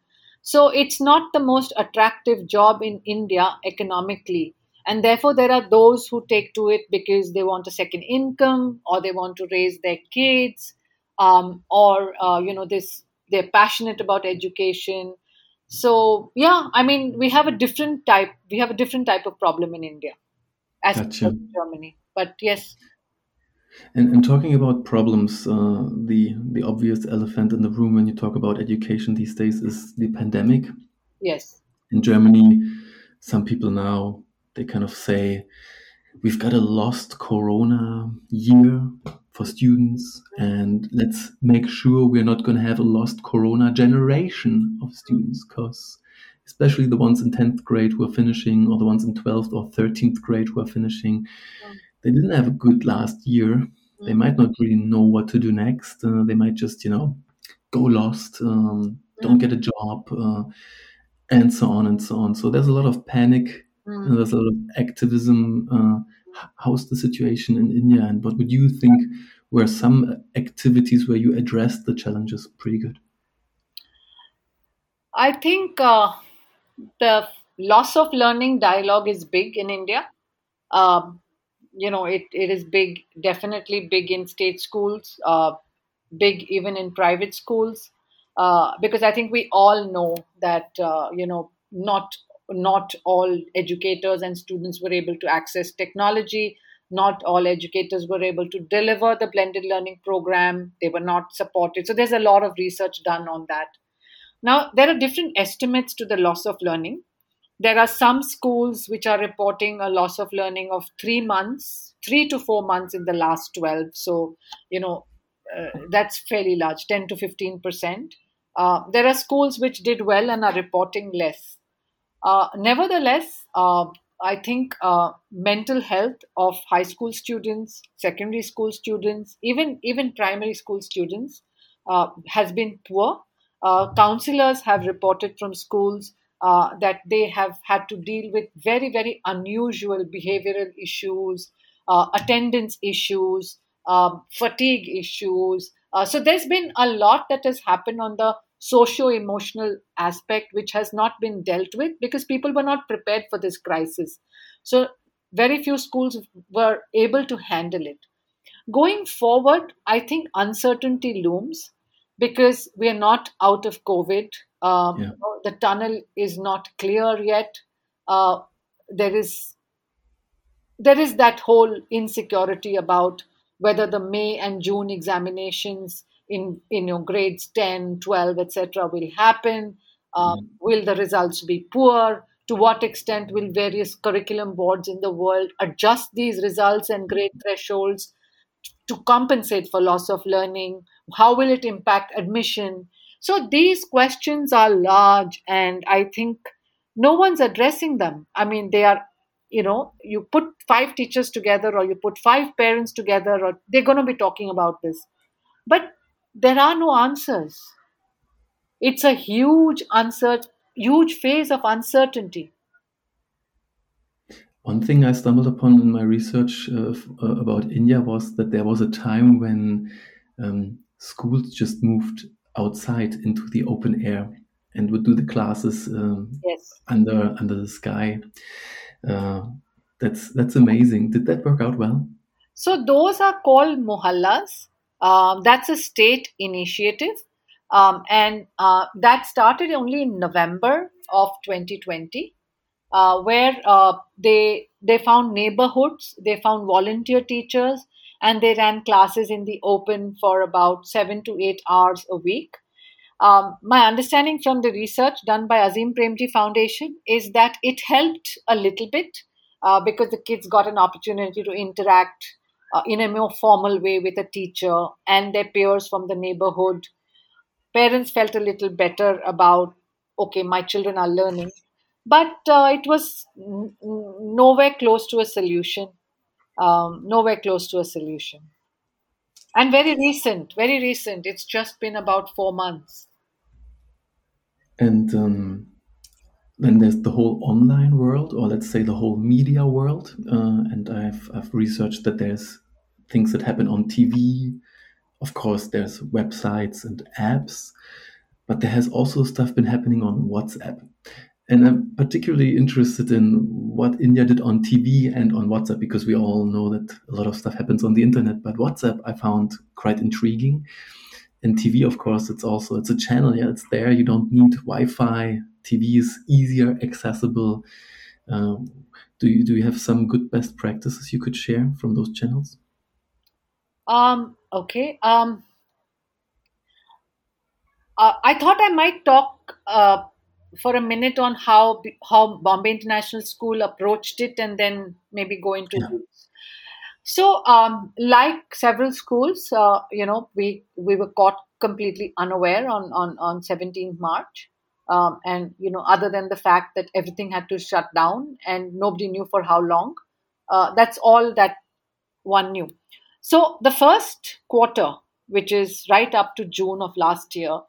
So it's not the most attractive job in india economically. And therefore there are those who take to it because they want a second income or they want to raise their kids um, or uh, you know this they're passionate about education. So yeah i mean we have a different type we have a different type of problem in india as gotcha. germany. But yes
and, and talking about problems uh, the the obvious elephant in the room when you talk about education these days is the pandemic.
Yes.
In germany some people now they kind of say we've got a lost corona year for students and let's make sure we're not going to have a lost corona generation of students because especially the ones in 10th grade who are finishing or the ones in 12th or 13th grade who are finishing they didn't have a good last year they might not really know what to do next uh, they might just you know go lost um, don't get a job uh, and so on and so on so there's a lot of panic Mm. There's a lot of activism. Uh, how's the situation in India, and what would you think were some activities where you addressed the challenges pretty good?
I think uh, the loss of learning dialogue is big in India. Uh, you know, it, it is big, definitely big in state schools, uh, big even in private schools, uh, because I think we all know that, uh, you know, not not all educators and students were able to access technology. Not all educators were able to deliver the blended learning program. They were not supported. So there's a lot of research done on that. Now, there are different estimates to the loss of learning. There are some schools which are reporting a loss of learning of three months, three to four months in the last 12. So, you know, uh, that's fairly large, 10 to 15%. Uh, there are schools which did well and are reporting less. Uh, nevertheless, uh, I think uh, mental health of high school students, secondary school students, even even primary school students, uh, has been poor. Counselors have reported from schools uh, that they have had to deal with very very unusual behavioral issues, attendance issues, um, fatigue issues. so there's been a lot that has happened on the socio emotional aspect which has not been dealt with because people were not prepared for this crisis. So, very few schools were able to handle it. Going forward, I think uncertainty looms because we are not out of COVID. Um, yeah. The tunnel is not clear yet. Uh, there is there is that whole insecurity about whether the May and June examinations in in your grades 10 12 etc will happen um, mm-hmm. will the results be poor to what extent will various curriculum boards in the world adjust these results and grade thresholds to compensate for loss of learning how will it impact admission so these questions are large and i think no one's addressing them i mean they are you know you put five teachers together or you put five parents together or they're going to be talking about this but there are no answers. It's a huge uncertain, huge phase of uncertainty.
One thing I stumbled upon in my research uh, uh, about India was that there was a time when um, schools just moved outside into the open air and would do the classes um, yes. under under the sky. Uh, that's that's amazing. Did that work out well?
So those are called mohallas, um, that's a state initiative, um, and uh, that started only in November of 2020, uh, where uh, they they found neighborhoods, they found volunteer teachers, and they ran classes in the open for about seven to eight hours a week. Um, my understanding from the research done by Azim Premji Foundation is that it helped a little bit uh, because the kids got an opportunity to interact uh, in a more formal way with a teacher and their peers from the neighborhood. Parents felt a little better about, okay, my children are learning. But uh, it was n- nowhere close to a solution. Um, nowhere close to a solution. And very recent, very recent. It's just been about four months.
And um, then there's the whole online world, or let's say the whole media world. Uh, and I've, I've researched that there's things that happen on TV. Of course, there's websites and apps, but there has also stuff been happening on WhatsApp. And I'm particularly interested in what India did on TV and on WhatsApp because we all know that a lot of stuff happens on the internet. But WhatsApp I found quite intriguing. And TV, of course, it's also it's a channel. Yeah, it's there. You don't need Wi-Fi TV is easier, accessible. Um, do you do you have some good best practices you could share from those channels?
Um, okay. Um, uh, I thought I might talk uh, for a minute on how how Bombay International School approached it, and then maybe go into. Yeah. So, um, like several schools, uh, you know, we we were caught completely unaware on on on 17th March, um, and you know, other than the fact that everything had to shut down and nobody knew for how long. Uh, that's all that one knew. So the first quarter, which is right up to June of last year,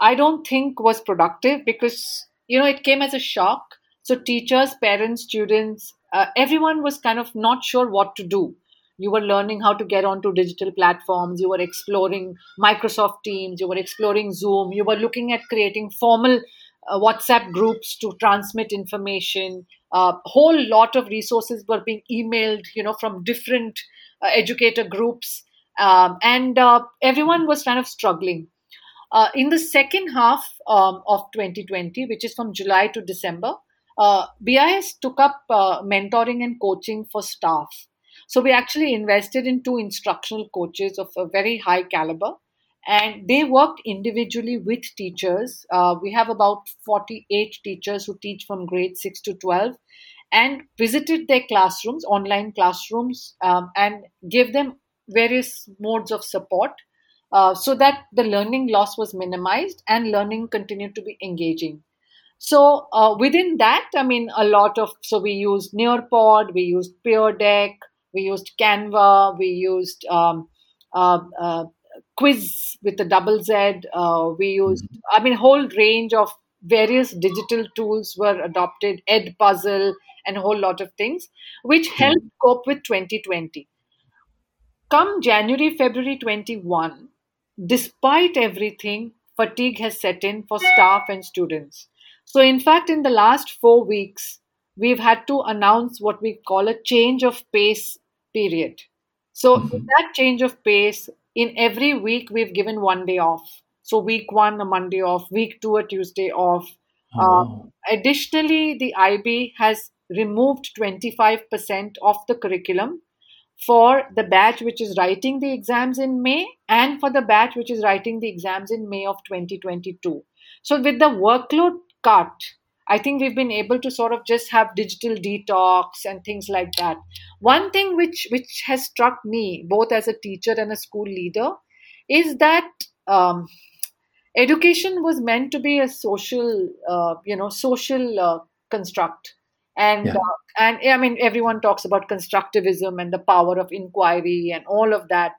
I don't think was productive because you know it came as a shock. So teachers, parents, students, uh, everyone was kind of not sure what to do. You were learning how to get onto digital platforms. You were exploring Microsoft Teams. You were exploring Zoom. You were looking at creating formal uh, WhatsApp groups to transmit information. A uh, whole lot of resources were being emailed, you know, from different uh, educator groups, um, and uh, everyone was kind of struggling. Uh, in the second half um, of 2020, which is from July to December, uh, BIS took up uh, mentoring and coaching for staff. So we actually invested in two instructional coaches of a very high caliber, and they worked individually with teachers. Uh, we have about 48 teachers who teach from grade 6 to 12 and visited their classrooms, online classrooms, um, and gave them various modes of support uh, so that the learning loss was minimized and learning continued to be engaging. So uh, within that, I mean, a lot of so we used Nearpod, we used Pear Deck, we used Canva, we used um, uh, uh, Quiz with the double Z. Uh, we used, I mean, whole range of various digital tools were adopted, Edpuzzle, and a whole lot of things, which helped cope with 2020. Come January, February 21, despite everything, fatigue has set in for staff and students. So, in fact, in the last four weeks, we've had to announce what we call a change of pace period. So, mm-hmm. in that change of pace, in every week, we've given one day off. So, week one, a Monday off, week two, a Tuesday off. Oh. Um, additionally, the IB has removed 25% of the curriculum for the batch which is writing the exams in May and for the batch which is writing the exams in May of 2022. So, with the workload cut, I think we've been able to sort of just have digital detox and things like that. One thing which which has struck me both as a teacher and a school leader is that um, education was meant to be a social, uh, you know, social uh, construct and yeah. uh, and i mean everyone talks about constructivism and the power of inquiry and all of that.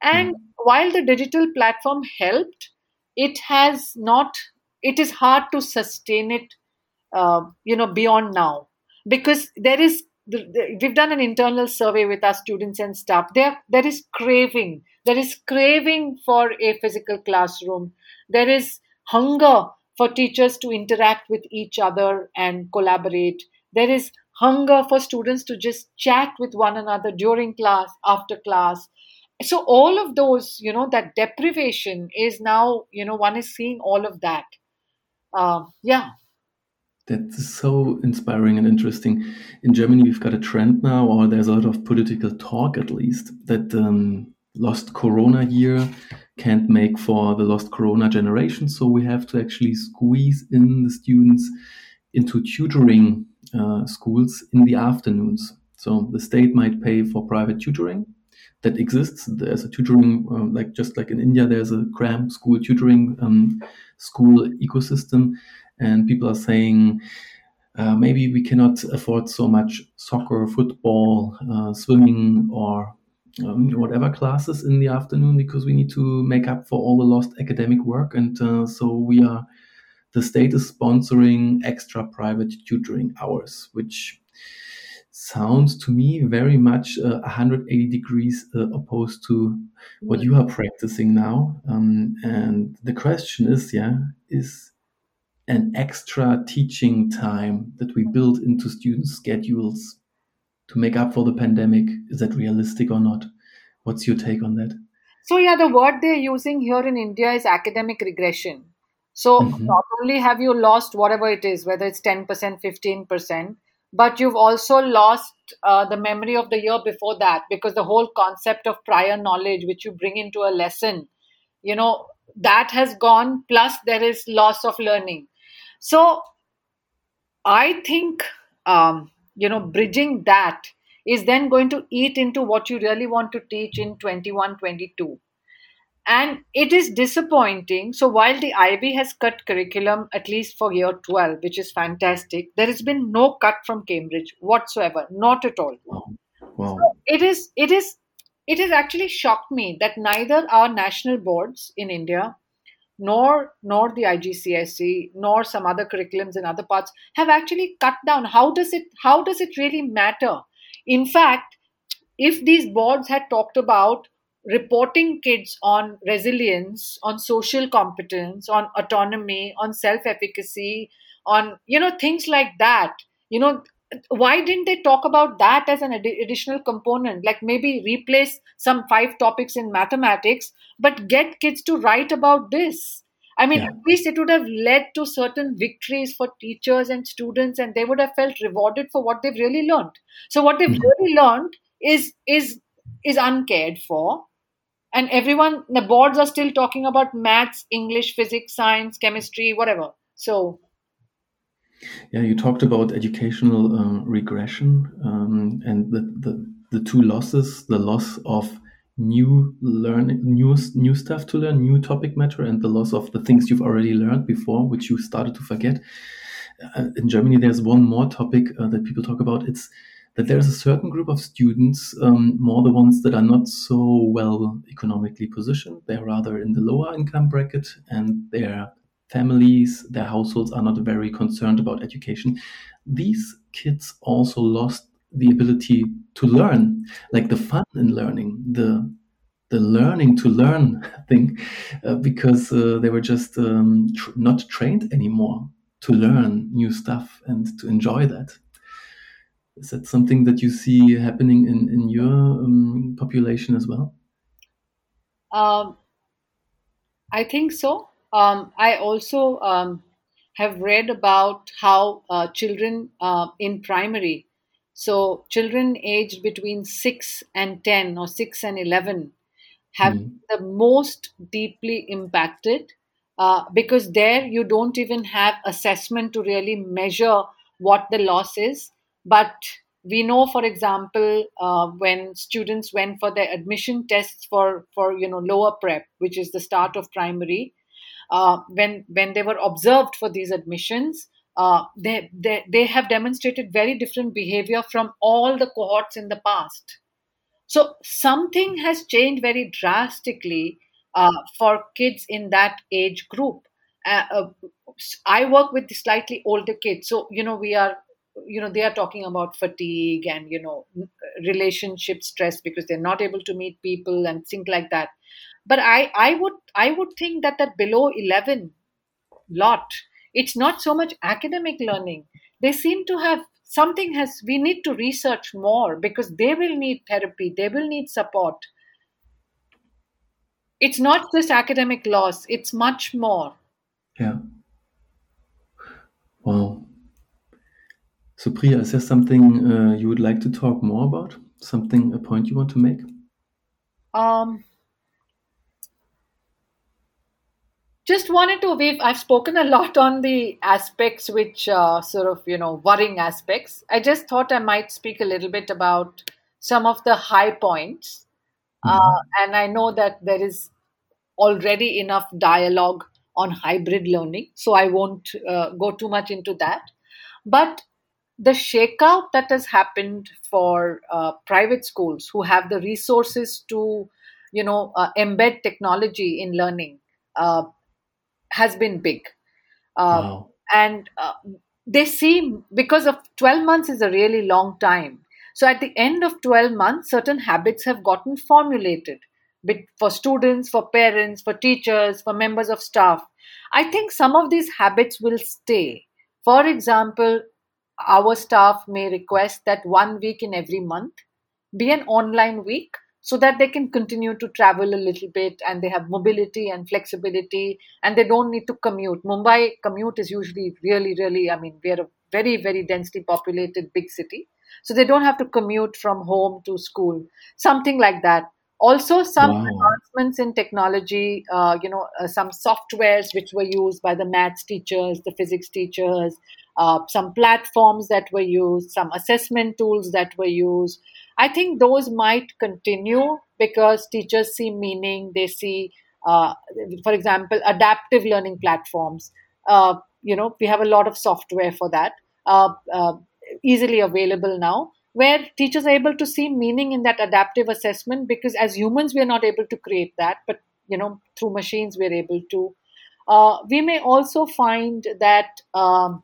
And mm. while the digital platform helped it has not it is hard to sustain it uh, you know beyond now. Because there is we've done an internal survey with our students and staff. There there is craving there is craving for a physical classroom. There is hunger for teachers to interact with each other and collaborate there is hunger for students to just chat with one another during class, after class. So, all of those, you know, that deprivation is now, you know, one is seeing all of that. Uh, yeah.
That's so inspiring and interesting. In Germany, we've got a trend now, or there's a lot of political talk at least, that um, lost Corona year can't make for the lost Corona generation. So we have to actually squeeze in the students into tutoring uh, schools in the afternoons. So the state might pay for private tutoring that exists. There's a tutoring, um, like just like in India, there's a cram school tutoring um, school ecosystem, and people are saying. Uh, maybe we cannot afford so much soccer, football, uh, swimming, or um, whatever classes in the afternoon because we need to make up for all the lost academic work. And uh, so we are the state is sponsoring extra private tutoring hours, which sounds to me very much uh, 180 degrees uh, opposed to what you are practicing now. Um, and the question is, yeah, is an extra teaching time that we build into students' schedules to make up for the pandemic, is that realistic or not? What's your take on that?
So, yeah, the word they're using here in India is academic regression. So mm-hmm. not only have you lost whatever it is, whether it's 10%, 15%, but you've also lost uh, the memory of the year before that because the whole concept of prior knowledge, which you bring into a lesson, you know, that has gone, plus there is loss of learning. So I think, um, you know, bridging that is then going to eat into what you really want to teach in 21, 22. And it is disappointing. So while the IB has cut curriculum, at least for year 12, which is fantastic, there has been no cut from Cambridge whatsoever. Not at all.
Wow. wow.
So it is, it is, it has actually shocked me that neither our national boards in India nor nor the IGCSE nor some other curriculums in other parts have actually cut down. How does it how does it really matter? In fact, if these boards had talked about reporting kids on resilience, on social competence, on autonomy, on self-efficacy, on you know things like that, you know why didn't they talk about that as an additional component? Like maybe replace some five topics in mathematics but get kids to write about this. I mean yeah. at least it would have led to certain victories for teachers and students and they would have felt rewarded for what they've really learned. So what they've mm-hmm. really learned is is is uncared for and everyone the boards are still talking about maths english physics science chemistry whatever so
yeah, you talked about educational uh, regression um, and the, the, the two losses: the loss of new learning, new new stuff to learn, new topic matter, and the loss of the things you've already learned before, which you started to forget. Uh, in Germany, there's one more topic uh, that people talk about. It's that there's a certain group of students, um, more the ones that are not so well economically positioned. They're rather in the lower income bracket, and they're families, their households are not very concerned about education. These kids also lost the ability to learn, like the fun in learning, the the learning to learn thing, uh, because uh, they were just um, tr not trained anymore to learn new stuff and to enjoy that. Is that something that you see happening in in your um, population as well?
Um, I think so. Um, I also um, have read about how uh, children uh, in primary, so children aged between 6 and 10 or 6 and 11, have mm. the most deeply impacted uh, because there you don't even have assessment to really measure what the loss is. But we know, for example, uh, when students went for their admission tests for, for you know lower prep, which is the start of primary, uh, when when they were observed for these admissions, uh, they, they they have demonstrated very different behavior from all the cohorts in the past. So something has changed very drastically uh, for kids in that age group. Uh, uh, I work with the slightly older kids, so you know we are you know they are talking about fatigue and you know relationship stress because they're not able to meet people and things like that. But i i would i would think that that below 11 lot it's not so much academic learning. They seem to have something has we need to research more because they will need therapy they will need support. It's not just academic loss it's much more.
Yeah. Wow so priya is there something uh, you would like to talk more about? Something a point you want to make?
Um just wanted to we've i've spoken a lot on the aspects which uh, sort of you know worrying aspects. I just thought i might speak a little bit about some of the high points. Uh, mm-hmm. and i know that there is already enough dialogue on hybrid learning so i won't uh, go too much into that. But the shakeout that has happened for uh, private schools who have the resources to you know uh, embed technology in learning uh, has been big. Um, wow. And uh, they seem, because of 12 months is a really long time. So at the end of 12 months, certain habits have gotten formulated for students, for parents, for teachers, for members of staff. I think some of these habits will stay. For example, our staff may request that one week in every month be an online week so that they can continue to travel a little bit and they have mobility and flexibility and they don't need to commute. Mumbai commute is usually really, really, I mean, we're a very, very densely populated big city. So they don't have to commute from home to school, something like that. Also, some wow. advancements in technology, uh, you know, uh, some softwares which were used by the maths teachers, the physics teachers, uh, some platforms that were used, some assessment tools that were used. I think those might continue because teachers see meaning. They see, uh, for example, adaptive learning platforms. Uh, you know, we have a lot of software for that, uh, easily available now where teachers are able to see meaning in that adaptive assessment because as humans we are not able to create that but you know through machines we're able to uh, we may also find that um,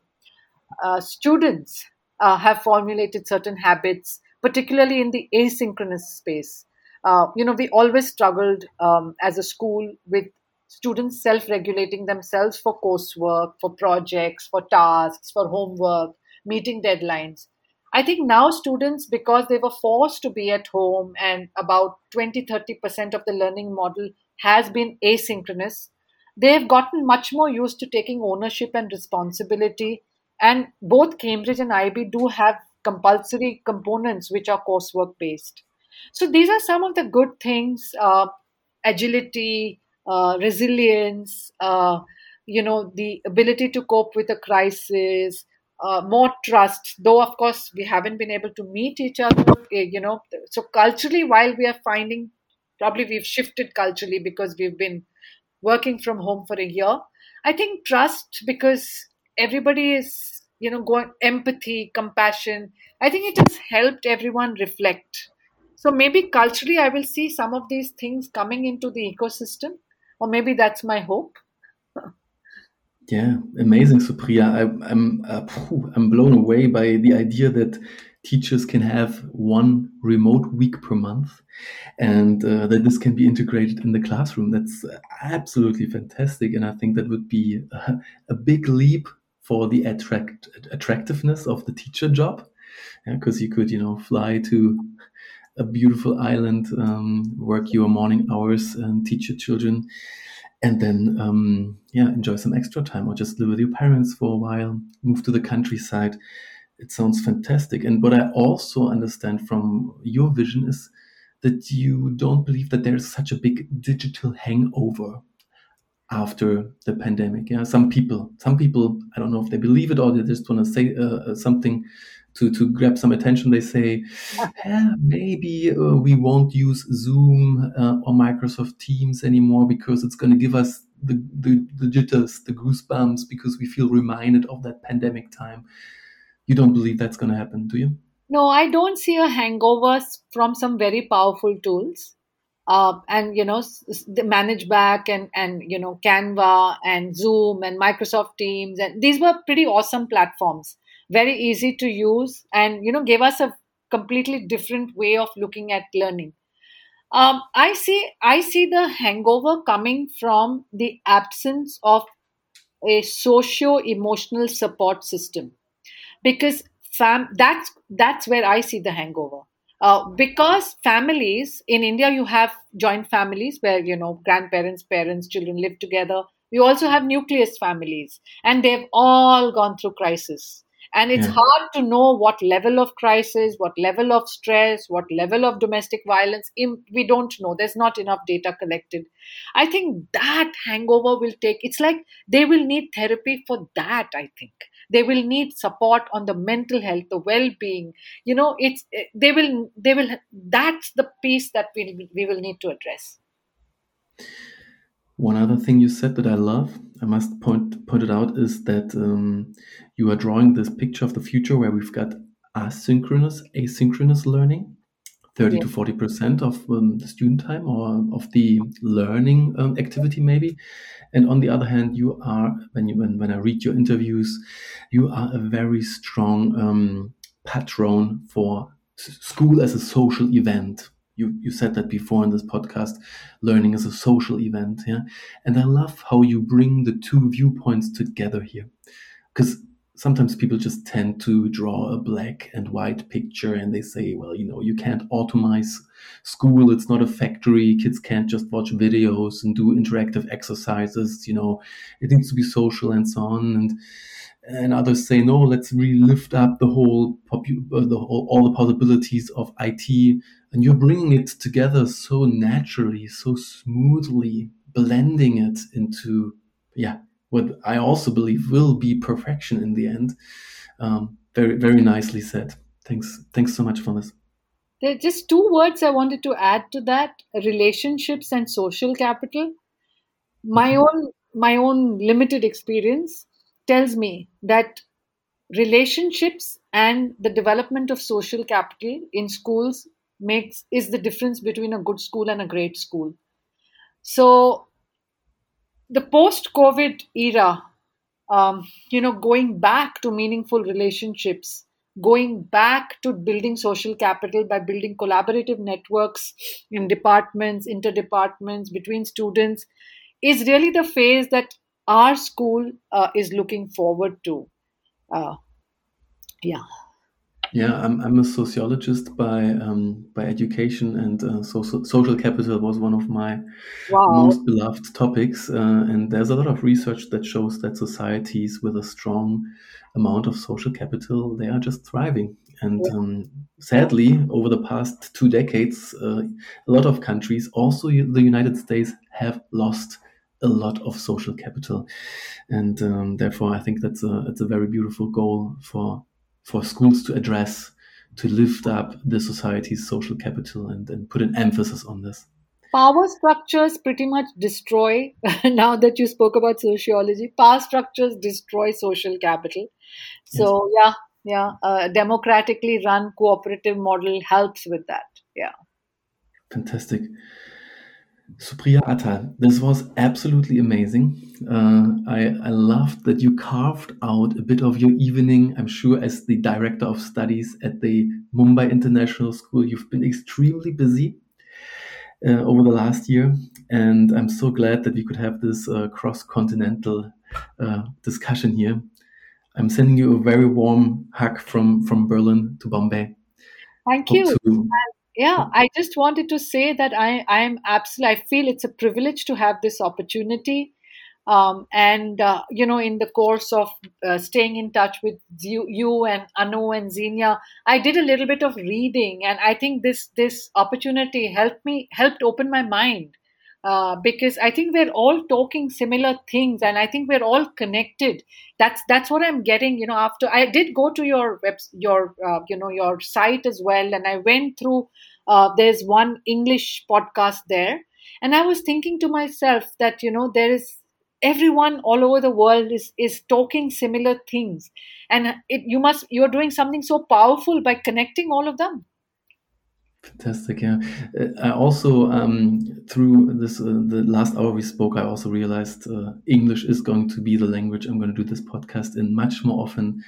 uh, students uh, have formulated certain habits particularly in the asynchronous space uh, you know we always struggled um, as a school with students self-regulating themselves for coursework for projects for tasks for homework meeting deadlines I think now students, because they were forced to be at home and about 20 30% of the learning model has been asynchronous, they've gotten much more used to taking ownership and responsibility. And both Cambridge and IB do have compulsory components which are coursework based. So these are some of the good things uh, agility, uh, resilience, uh, you know, the ability to cope with a crisis, uh, more trust though of course we haven't been able to meet each other eh, you know so culturally while we are finding probably we've shifted culturally because we've been working from home for a year i think trust because everybody is you know going empathy compassion i think it has helped everyone reflect so maybe culturally i will see some of these things coming into the ecosystem or maybe that's my hope
yeah, amazing, Supriya. I, I'm uh, I'm blown away by the idea that teachers can have one remote week per month, and uh, that this can be integrated in the classroom. That's absolutely fantastic, and I think that would be a, a big leap for the attract attractiveness of the teacher job, because yeah, you could you know fly to a beautiful island, um, work your morning hours, and teach your children and then um, yeah enjoy some extra time or just live with your parents for a while move to the countryside. It sounds fantastic. And what i also understand from your vision is that you don't believe that there's such a big digital hangover after the pandemic yeah some people some people i don't know if they believe it or they just want to say uh, uh something to, to grab some attention, they say, yeah, maybe uh, we won't use Zoom uh, or Microsoft Teams anymore because it's going to give us the, the, the jitters, the goosebumps, because we feel reminded of that pandemic time. You don't believe that's going to happen, do you?
No, I don't see a hangover from some very powerful tools. Uh, and you know ManageBac and and you know canva and zoom and microsoft teams. And these were pretty awesome platforms. Very easy to use and you know gave us a completely different way of looking at learning. Um, i see i see the hangover coming from the absence of a socio emotional support system. Because fam that's that's where i see the hangover uh, because families in india you have joint families where you know grandparents parents children live together. We also have nucleus families. And they've all gone through crisis. And it's yeah. hard to know what level of crisis what level of stress what level of domestic violence. We don't know. There's not enough data collected. I think that hangover will take it's like they will need therapy for that i think they will need support on the mental health the well-being. You know it's eh, they will they will that's the piece that we, we will need to address.
One other thing you said that I love, I must point point it out, is that um, you are drawing this picture of the future where we've got asynchronous, asynchronous learning, thirty yeah. to forty percent of um, the student time or of the learning um, activity, maybe. And on the other hand, you are when you when, when I read your interviews, you are a very strong um, patron for school as a social event you you said that before in this podcast learning is a social event yeah and i love how you bring the two viewpoints together here because sometimes people just tend to draw a black and white picture and they say well you know you can't automize school. It's not a factory. Kids can't just watch videos and do interactive exercises. You know it needs to be social and so on. And and others say no let's really lift up the whole popu- uh, the whole, all the possibilities of IT and you're bringing it together so naturally so smoothly blending it into yeah what I also believe will be perfection in the end. Um, very very nicely said. Thanks thanks so much for this
there are just two words I wanted to add to that relationships and social capital. My mm-hmm. own my own limited experience tells me that relationships and the development of social capital in schools makes is the difference between a good school and a great school. So the post covid era um, you know going back to meaningful relationships going back to building social capital by building collaborative networks in departments interdepartments between students is really the phase that our school uh, is looking forward to. Uh, yeah.
Yeah, I'm, I'm a sociologist by um, by education, and uh, social social capital was one of my wow. most beloved topics. Uh, and there's a lot of research that shows that societies with a strong amount of social capital they are just thriving. And yeah. um, sadly, over the past two decades, uh, a lot of countries, also the United States, have lost a lot of social capital, and um, therefore I think that's a it's a very beautiful goal for for schools to address to lift up the society's social capital and, and put an emphasis on this.
Power structures pretty much destroy, now that you spoke about sociology, power structures destroy social capital. So, yes. yeah, yeah, a democratically run cooperative model helps with that. Yeah.
Fantastic. Supriya this was absolutely amazing. Uh, I, I loved that you carved out a bit of your evening. I'm sure, as the director of studies at the Mumbai International School, you've been extremely busy uh, over the last year. And I'm so glad that we could have this uh, cross continental uh, discussion here. I'm sending you a very warm hug from, from Berlin to Bombay.
Thank Hope you. To, yeah i just wanted to say that i i am absolutely i feel it's a privilege to have this opportunity um, and uh, you know in the course of uh, staying in touch with you, you and anu and Xenia, i did a little bit of reading and i think this this opportunity helped me helped open my mind uh, because I think we're all talking similar things, and I think we're all connected. That's that's what I'm getting. You know, after I did go to your web, your uh, you know your site as well, and I went through. Uh, there's one English podcast there, and I was thinking to myself that you know there is everyone all over the world is is talking similar things, and it, you must you're doing something so powerful by connecting all of them.
Fantastic. Yeah. Uh, I also, um, through this, uh, the last hour we spoke, I also realized uh, English is going to be the language I'm going to do this podcast in much more often.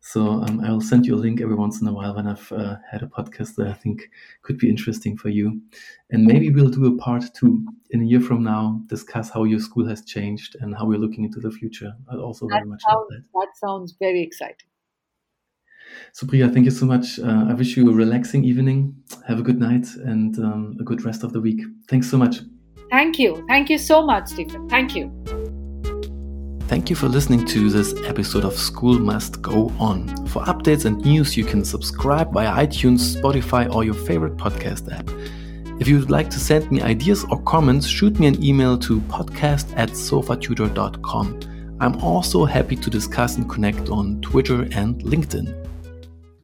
So um, I'll send you a link every once in a while when I've uh, had a podcast that I think could be interesting for you. And maybe we'll do a part two in a year from now, discuss how your school has changed and how we're looking into the future. I'd also that very much
sounds, that. That sounds very exciting.
Supriya, thank you so much. Uh, I wish you a relaxing evening. Have a good night and um, a good rest of the week. Thanks so much.
Thank you. Thank you so much, Stephen. Thank you.
Thank you for listening to this episode of School Must Go On. For updates and news, you can subscribe via iTunes, Spotify, or your favorite podcast app. If you would like to send me ideas or comments, shoot me an email to podcast at sofatutor.com. I'm also happy to discuss and connect on Twitter and LinkedIn.